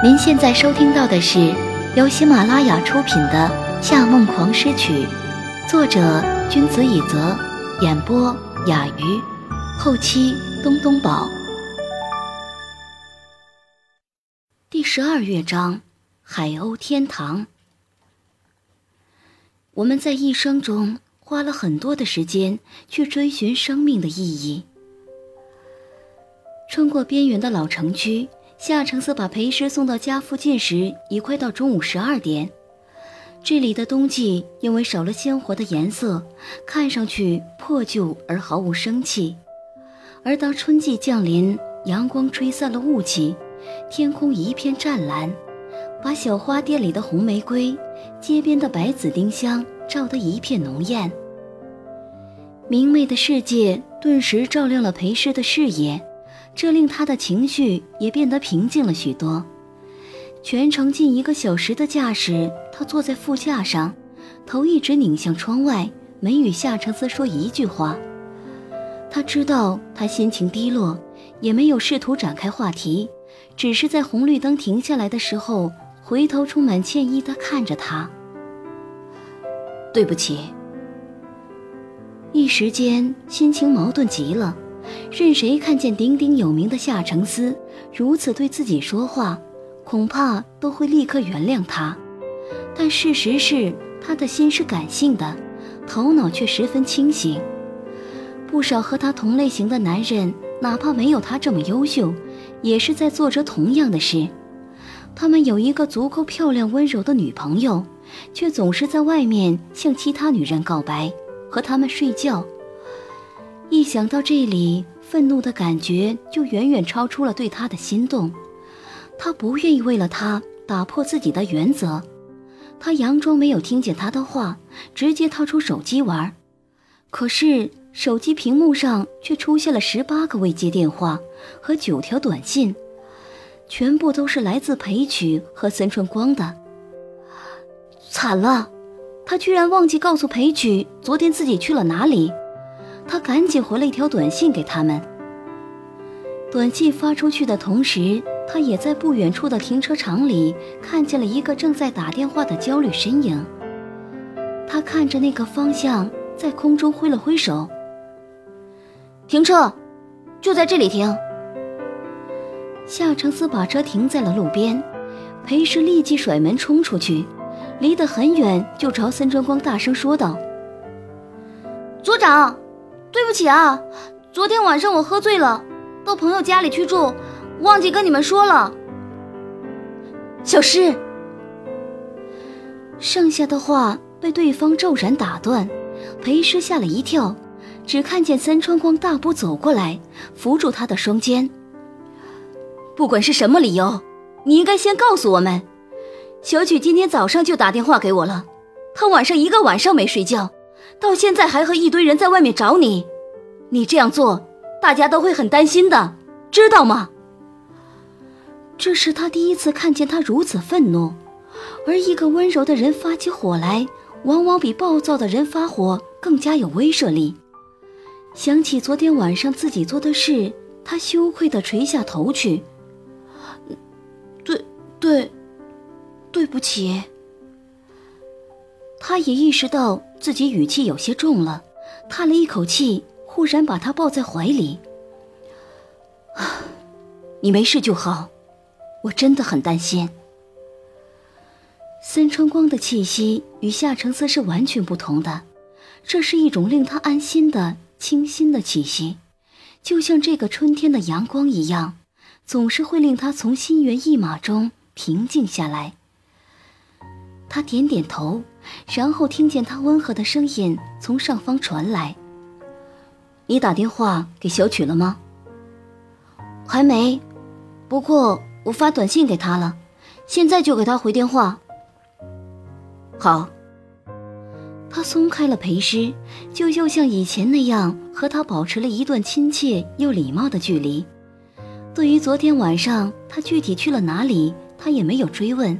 您现在收听到的是由喜马拉雅出品的《夏梦狂诗曲》，作者君子以泽，演播雅鱼，后期东东宝。第十二乐章：海鸥天堂。我们在一生中花了很多的时间去追寻生命的意义，穿过边缘的老城区。夏承思把裴师送到家附近时，已快到中午十二点。这里的冬季因为少了鲜活的颜色，看上去破旧而毫无生气。而当春季降临，阳光吹散了雾气，天空一片湛蓝，把小花店里的红玫瑰、街边的白紫丁香照得一片浓艳。明媚的世界顿时照亮了裴师的视野。这令他的情绪也变得平静了许多。全程近一个小时的驾驶，他坐在副驾上，头一直拧向窗外，没与夏承思说一句话。他知道他心情低落，也没有试图展开话题，只是在红绿灯停下来的时候，回头充满歉意地看着他。对不起。一时间心情矛盾极了。任谁看见鼎鼎有名的夏承思如此对自己说话，恐怕都会立刻原谅他。但事实是，他的心是感性的，头脑却十分清醒。不少和他同类型的男人，哪怕没有他这么优秀，也是在做着同样的事。他们有一个足够漂亮、温柔的女朋友，却总是在外面向其他女人告白，和他们睡觉。一想到这里，愤怒的感觉就远远超出了对他的心动。他不愿意为了他打破自己的原则。他佯装没有听见他的话，直接掏出手机玩。可是手机屏幕上却出现了十八个未接电话和九条短信，全部都是来自裴曲和森春光的。惨了，他居然忘记告诉裴曲昨天自己去了哪里。他赶紧回了一条短信给他们。短信发出去的同时，他也在不远处的停车场里看见了一个正在打电话的焦虑身影。他看着那个方向，在空中挥了挥手：“停车，就在这里停。”夏承思把车停在了路边，裴氏立即甩门冲出去，离得很远，就朝森川光大声说道：“组长。”对不起啊，昨天晚上我喝醉了，到朋友家里去住，忘记跟你们说了。小诗，剩下的话被对方骤然打断，裴师吓了一跳，只看见三川光大步走过来，扶住他的双肩。不管是什么理由，你应该先告诉我们。小曲今天早上就打电话给我了，他晚上一个晚上没睡觉。到现在还和一堆人在外面找你，你这样做，大家都会很担心的，知道吗？这是他第一次看见他如此愤怒，而一个温柔的人发起火来，往往比暴躁的人发火更加有威慑力。想起昨天晚上自己做的事，他羞愧地垂下头去。对，对，对不起。他也意识到自己语气有些重了，叹了一口气，忽然把他抱在怀里。啊，你没事就好，我真的很担心。森春光的气息与夏橙色是完全不同的，这是一种令他安心的清新的气息，就像这个春天的阳光一样，总是会令他从心猿意马中平静下来。他点点头。然后听见他温和的声音从上方传来：“你打电话给小曲了吗？”“还没，不过我发短信给他了，现在就给他回电话。”“好。”他松开了裴师，就又像以前那样和他保持了一段亲切又礼貌的距离。对于昨天晚上他具体去了哪里，他也没有追问。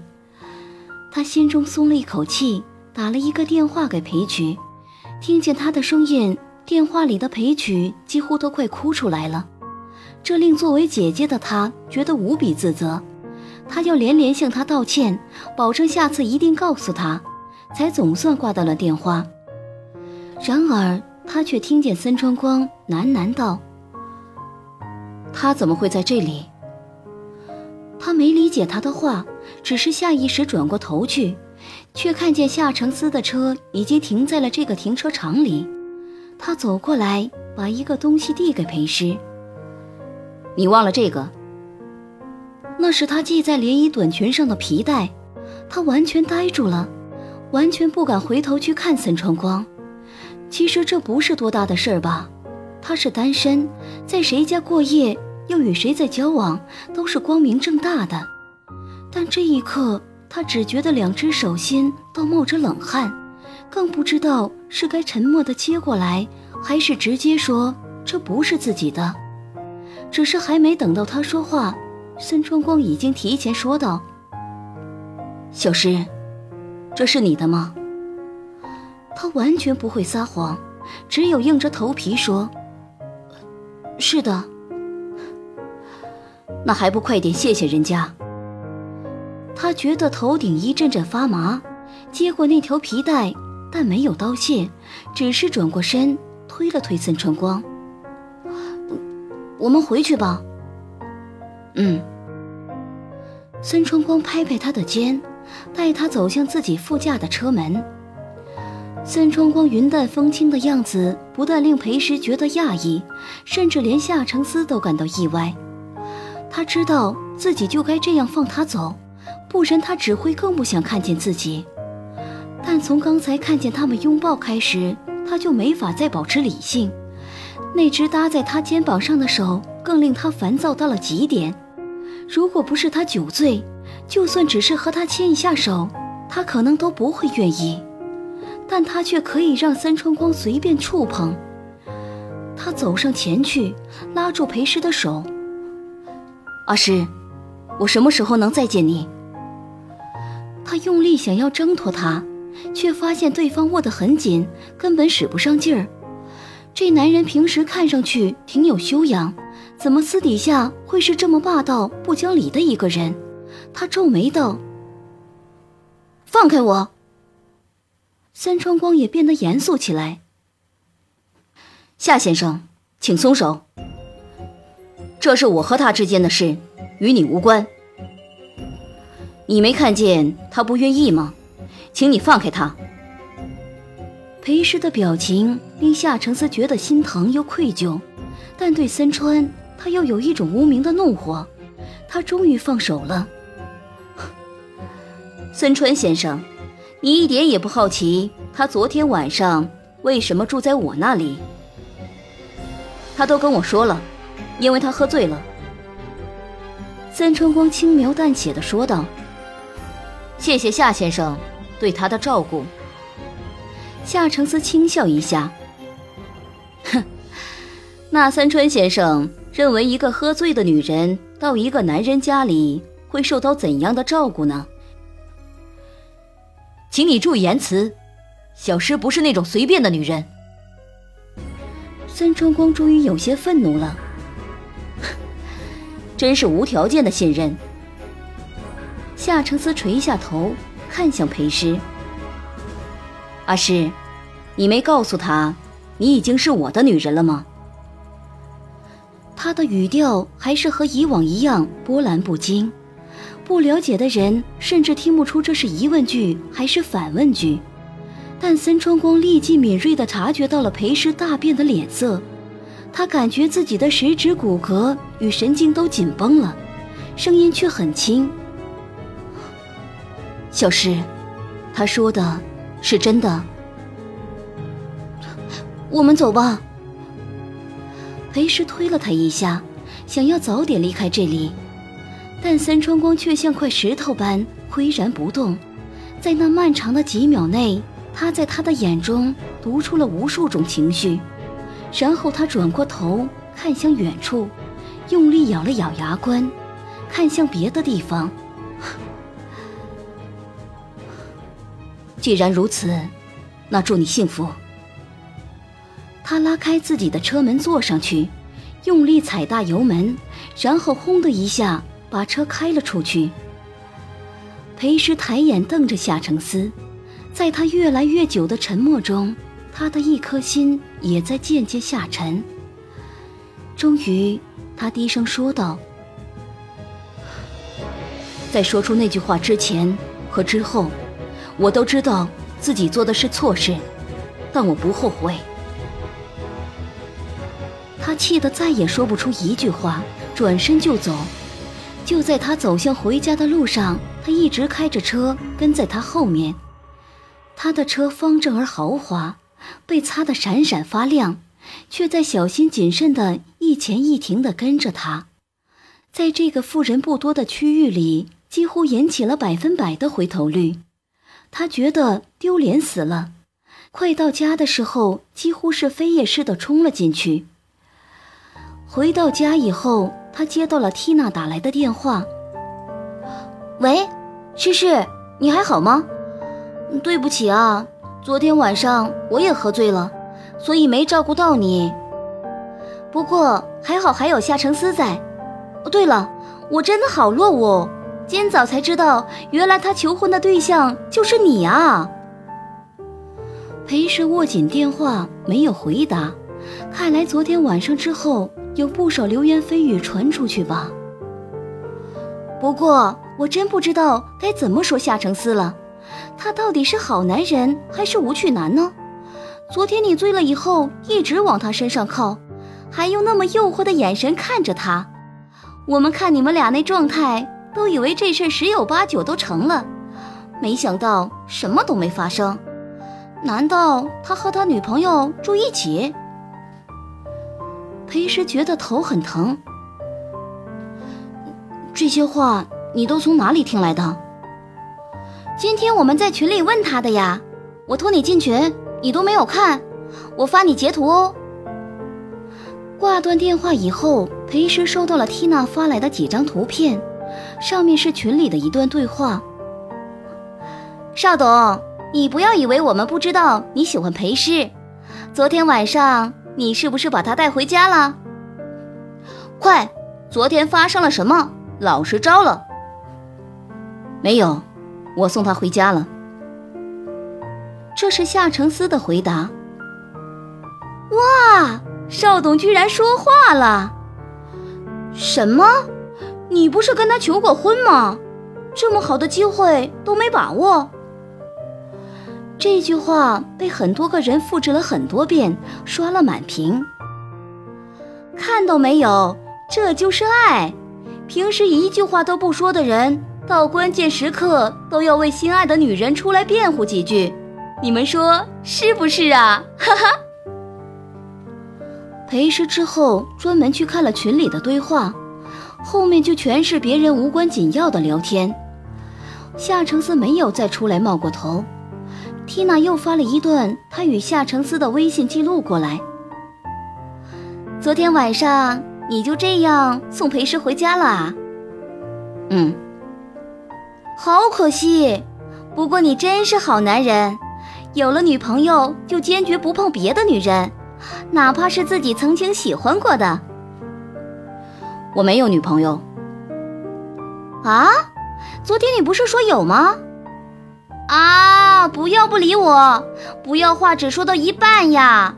他心中松了一口气。打了一个电话给裴曲，听见他的声音，电话里的裴曲几乎都快哭出来了，这令作为姐姐的她觉得无比自责。他要连连向他道歉，保证下次一定告诉他，才总算挂断了电话。然而，他却听见森川光喃喃道：“他怎么会在这里？”他没理解他的话，只是下意识转过头去，却看见夏承思的车已经停在了这个停车场里。他走过来，把一个东西递给裴师：“你忘了这个？”那是他系在连衣短裙上的皮带。他完全呆住了，完全不敢回头去看森川光。其实这不是多大的事儿吧？他是单身，在谁家过夜，又与谁在交往，都是光明正大的。但这一刻，他只觉得两只手心都冒着冷汗，更不知道是该沉默地接过来，还是直接说这不是自己的。只是还没等到他说话，孙春光已经提前说道：“小诗，这是你的吗？”他完全不会撒谎，只有硬着头皮说：“是的。”那还不快点谢谢人家？他觉得头顶一阵阵发麻，接过那条皮带，但没有道谢，只是转过身推了推孙春光：“我们回去吧。”嗯。孙春光拍拍他的肩，带他走向自己副驾的车门。孙春光云淡风轻的样子，不但令裴时觉得讶异，甚至连夏承思都感到意外。他知道自己就该这样放他走，不然他只会更不想看见自己。但从刚才看见他们拥抱开始，他就没法再保持理性。那只搭在他肩膀上的手，更令他烦躁到了极点。如果不是他酒醉，就算只是和他牵一下手，他可能都不会愿意。但他却可以让三春光随便触碰。他走上前去，拉住裴师的手。阿诗，我什么时候能再见你？他用力想要挣脱他，却发现对方握得很紧，根本使不上劲儿。这男人平时看上去挺有修养，怎么私底下会是这么霸道不讲理的一个人？他皱眉道：“放开我！”三川光也变得严肃起来。夏先生，请松手。这是我和他之间的事，与你无关。你没看见他不愿意吗？请你放开他。裴师的表情令夏承思觉得心疼又愧疚，但对森川，他又有一种无名的怒火。他终于放手了。森川先生。你一点也不好奇他昨天晚上为什么住在我那里？他都跟我说了，因为他喝醉了。三川光轻描淡写的说道：“谢谢夏先生对他的照顾。”夏承思轻笑一下：“哼，那三春先生认为一个喝醉的女人到一个男人家里会受到怎样的照顾呢？”请你注意言辞，小诗不是那种随便的女人。孙春光终于有些愤怒了，真是无条件的信任。夏承思垂下头，看向裴师：“阿诗，你没告诉他，你已经是我的女人了吗？”他的语调还是和以往一样波澜不惊。不了解的人甚至听不出这是疑问句还是反问句，但森川光立即敏锐地察觉到了裴师大变的脸色，他感觉自己的十指骨骼与神经都紧绷了，声音却很轻：“小诗，他说的是真的。我们走吧。”裴师推了他一下，想要早点离开这里。但三川光却像块石头般岿然不动，在那漫长的几秒内，他在他的眼中读出了无数种情绪，然后他转过头看向远处，用力咬了咬牙关，看向别的地方。既然如此，那祝你幸福。他拉开自己的车门坐上去，用力踩大油门，然后轰的一下。把车开了出去，裴时抬眼瞪着夏承思，在他越来越久的沉默中，他的一颗心也在渐渐下沉。终于，他低声说道：“在说出那句话之前和之后，我都知道自己做的是错事，但我不后悔。”他气得再也说不出一句话，转身就走。就在他走向回家的路上，他一直开着车跟在他后面。他的车方正而豪华，被擦得闪闪发亮，却在小心谨慎的一前一停的跟着他。在这个富人不多的区域里，几乎引起了百分百的回头率。他觉得丢脸死了。快到家的时候，几乎是飞也似的冲了进去。回到家以后。他接到了缇娜打来的电话。喂，诗诗，你还好吗？对不起啊，昨天晚上我也喝醉了，所以没照顾到你。不过还好还有夏承思在。哦，对了，我真的好落伍，今早才知道，原来他求婚的对象就是你啊。裴氏握紧电话，没有回答。看来昨天晚上之后。有不少流言蜚语传出去吧。不过我真不知道该怎么说夏承思了，他到底是好男人还是无趣男呢？昨天你醉了以后，一直往他身上靠，还用那么诱惑的眼神看着他。我们看你们俩那状态，都以为这事十有八九都成了，没想到什么都没发生。难道他和他女朋友住一起？裴师觉得头很疼。这些话你都从哪里听来的？今天我们在群里问他的呀。我拖你进群，你都没有看，我发你截图哦。挂断电话以后，裴师收到了缇娜发来的几张图片，上面是群里的一段对话。邵董，你不要以为我们不知道你喜欢裴师，昨天晚上。你是不是把他带回家了？快，昨天发生了什么？老实招了。没有，我送他回家了。这是夏承思的回答。哇，邵董居然说话了！什么？你不是跟他求过婚吗？这么好的机会都没把握？这句话被很多个人复制了很多遍，刷了满屏。看到没有？这就是爱。平时一句话都不说的人，到关键时刻都要为心爱的女人出来辩护几句。你们说是不是啊？哈哈。裴师之后专门去看了群里的对话，后面就全是别人无关紧要的聊天。夏承思没有再出来冒过头。缇娜又发了一段她与夏承思的微信记录过来。昨天晚上你就这样送裴诗回家了啊？嗯，好可惜。不过你真是好男人，有了女朋友就坚决不碰别的女人，哪怕是自己曾经喜欢过的。我没有女朋友。啊？昨天你不是说有吗？啊！不要不理我，不要话只说到一半呀！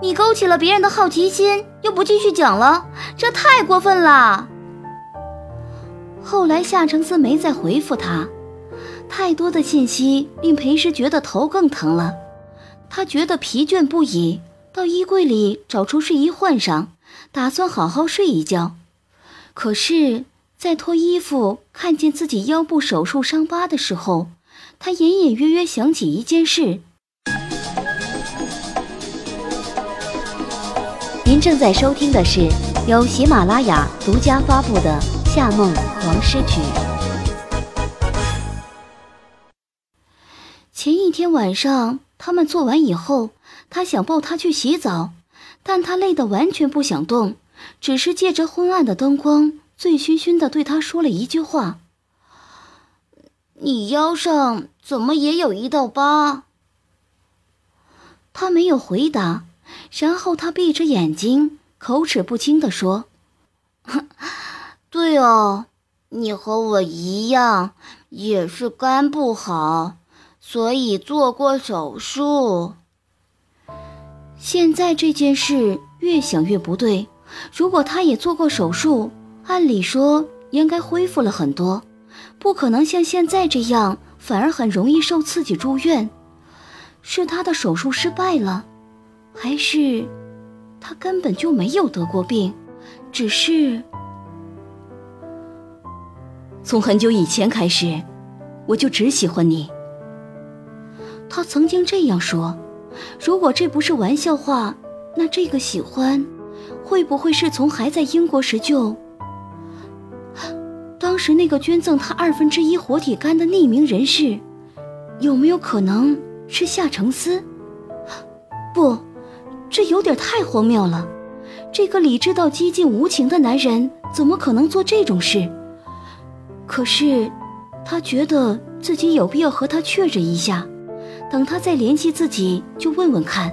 你勾起了别人的好奇心，又不继续讲了，这太过分了。后来夏承思没再回复他，太多的信息令裴时觉得头更疼了。他觉得疲倦不已，到衣柜里找出睡衣换上，打算好好睡一觉。可是，在脱衣服看见自己腰部手术伤疤的时候，他隐隐约约想起一件事。您正在收听的是由喜马拉雅独家发布的《夏梦王诗曲》。前一天晚上，他们做完以后，他想抱她去洗澡，但他累得完全不想动，只是借着昏暗的灯光，醉醺醺的对他说了一句话。你腰上怎么也有一道疤？他没有回答，然后他闭着眼睛，口齿不清地说：“对哦，你和我一样，也是肝不好，所以做过手术。现在这件事越想越不对。如果他也做过手术，按理说应该恢复了很多，不可能像现在这样，反而很容易受刺激住院。是他的手术失败了，还是他根本就没有得过病，只是……从很久以前开始，我就只喜欢你。他曾经这样说。如果这不是玩笑话，那这个喜欢，会不会是从还在英国时就……当时那个捐赠他二分之一活体肝的匿名人士，有没有可能是夏承思？不，这有点太荒谬了。这个理智到激进无情的男人，怎么可能做这种事？可是，他觉得自己有必要和他确认一下，等他再联系自己，就问问看。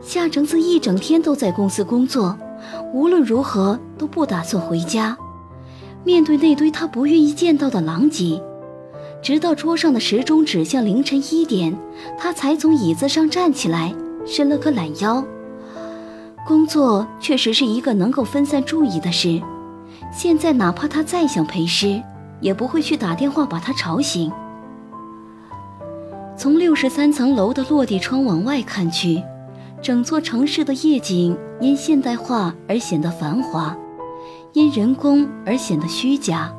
夏承思一整天都在公司工作，无论如何都不打算回家。面对那堆他不愿意见到的狼藉，直到桌上的时钟指向凌晨一点，他才从椅子上站起来，伸了个懒腰。工作确实是一个能够分散注意的事。现在哪怕他再想陪师，也不会去打电话把他吵醒。从六十三层楼的落地窗往外看去，整座城市的夜景因现代化而显得繁华，因人工而显得虚假。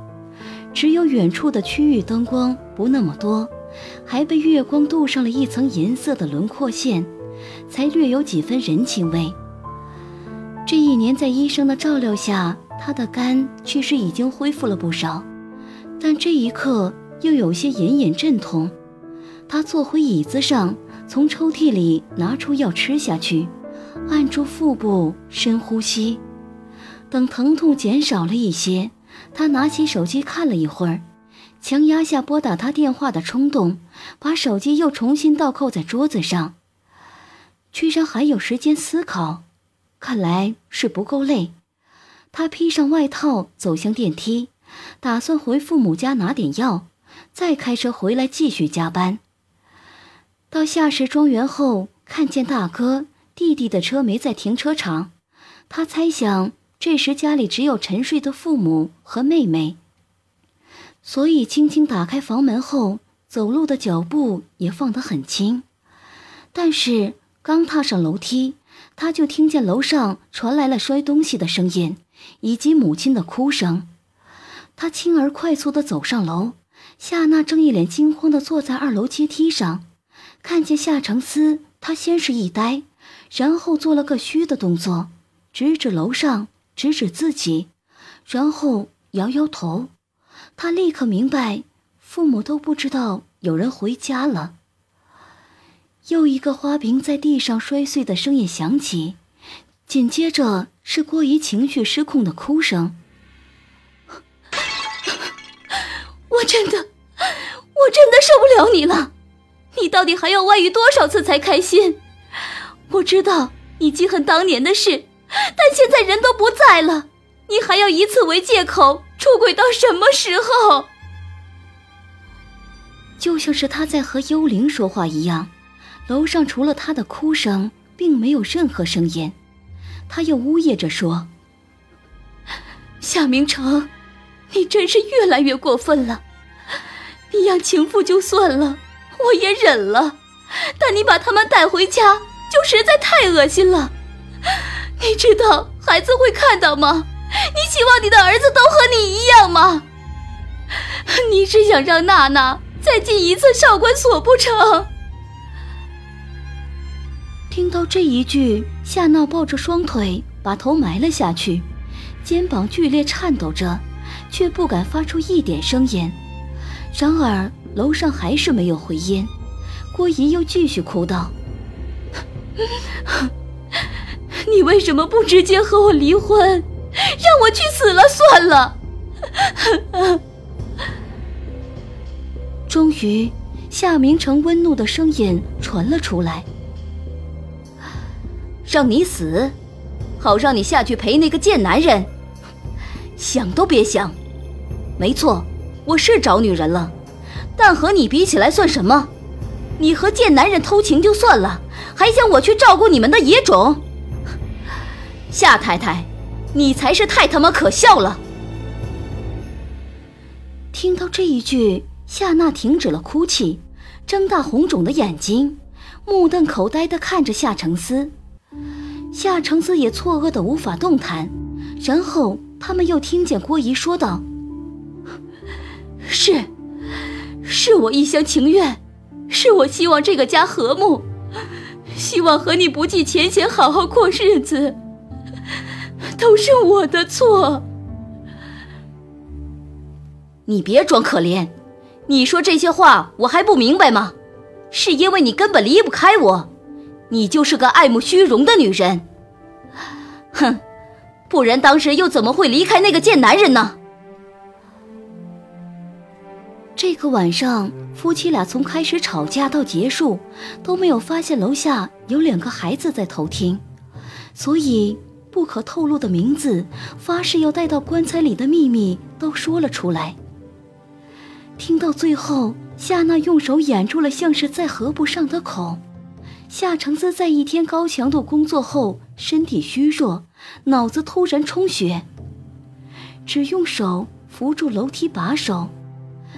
只有远处的区域灯光不那么多，还被月光镀上了一层银色的轮廓线，才略有几分人情味。这一年在医生的照料下。他的肝确实已经恢复了不少，但这一刻又有些隐隐阵痛。他坐回椅子上，从抽屉里拿出药吃下去，按住腹部，深呼吸。等疼痛减少了一些，他拿起手机看了一会儿，强压下拨打他电话的冲动，把手机又重新倒扣在桌子上。居然还有时间思考，看来是不够累。他披上外套，走向电梯，打算回父母家拿点药，再开车回来继续加班。到夏氏庄园后，看见大哥、弟弟的车没在停车场，他猜想这时家里只有沉睡的父母和妹妹，所以轻轻打开房门后，走路的脚步也放得很轻。但是刚踏上楼梯，他就听见楼上传来了摔东西的声音。以及母亲的哭声，他轻而快速地走上楼。夏娜正一脸惊慌地坐在二楼阶梯上，看见夏承思，他先是一呆，然后做了个虚的动作，指指楼上，指指自己，然后摇摇头。他立刻明白，父母都不知道有人回家了。又一个花瓶在地上摔碎的声音响起，紧接着。是郭姨情绪失控的哭声。我真的，我真的受不了你了！你到底还要外遇多少次才开心？我知道你记恨当年的事，但现在人都不在了，你还要以此为借口出轨到什么时候？就像是他在和幽灵说话一样，楼上除了他的哭声，并没有任何声音。他又呜咽着说：“夏明成，你真是越来越过分了。你养情妇就算了，我也忍了，但你把他们带回家，就实在太恶心了。你知道孩子会看到吗？你希望你的儿子都和你一样吗？你是想让娜娜再进一次少管所不成？”听到这一句，夏娜抱着双腿，把头埋了下去，肩膀剧烈颤抖着，却不敢发出一点声音。然而楼上还是没有回音，郭姨又继续哭道：“ 你为什么不直接和我离婚，让我去死了算了？” 终于，夏明成温怒的声音传了出来。让你死，好让你下去陪那个贱男人。想都别想。没错，我是找女人了，但和你比起来算什么？你和贱男人偷情就算了，还想我去照顾你们的野种？夏太太，你才是太他妈可笑了！听到这一句，夏娜停止了哭泣，睁大红肿的眼睛，目瞪口呆的看着夏承思。夏承思也错愕的无法动弹。然后他们又听见郭姨说道：“是，是我一厢情愿，是我希望这个家和睦，希望和你不计前嫌，好好过日子，都是我的错。”你别装可怜，你说这些话我还不明白吗？是因为你根本离不开我，你就是个爱慕虚荣的女人。哼，不然当时又怎么会离开那个贱男人呢？这个晚上，夫妻俩从开始吵架到结束，都没有发现楼下有两个孩子在偷听，所以不可透露的名字、发誓要带到棺材里的秘密都说了出来。听到最后，夏娜用手掩住了像是再合不上的口。夏承思在一天高强度工作后，身体虚弱，脑子突然充血，只用手扶住楼梯把手，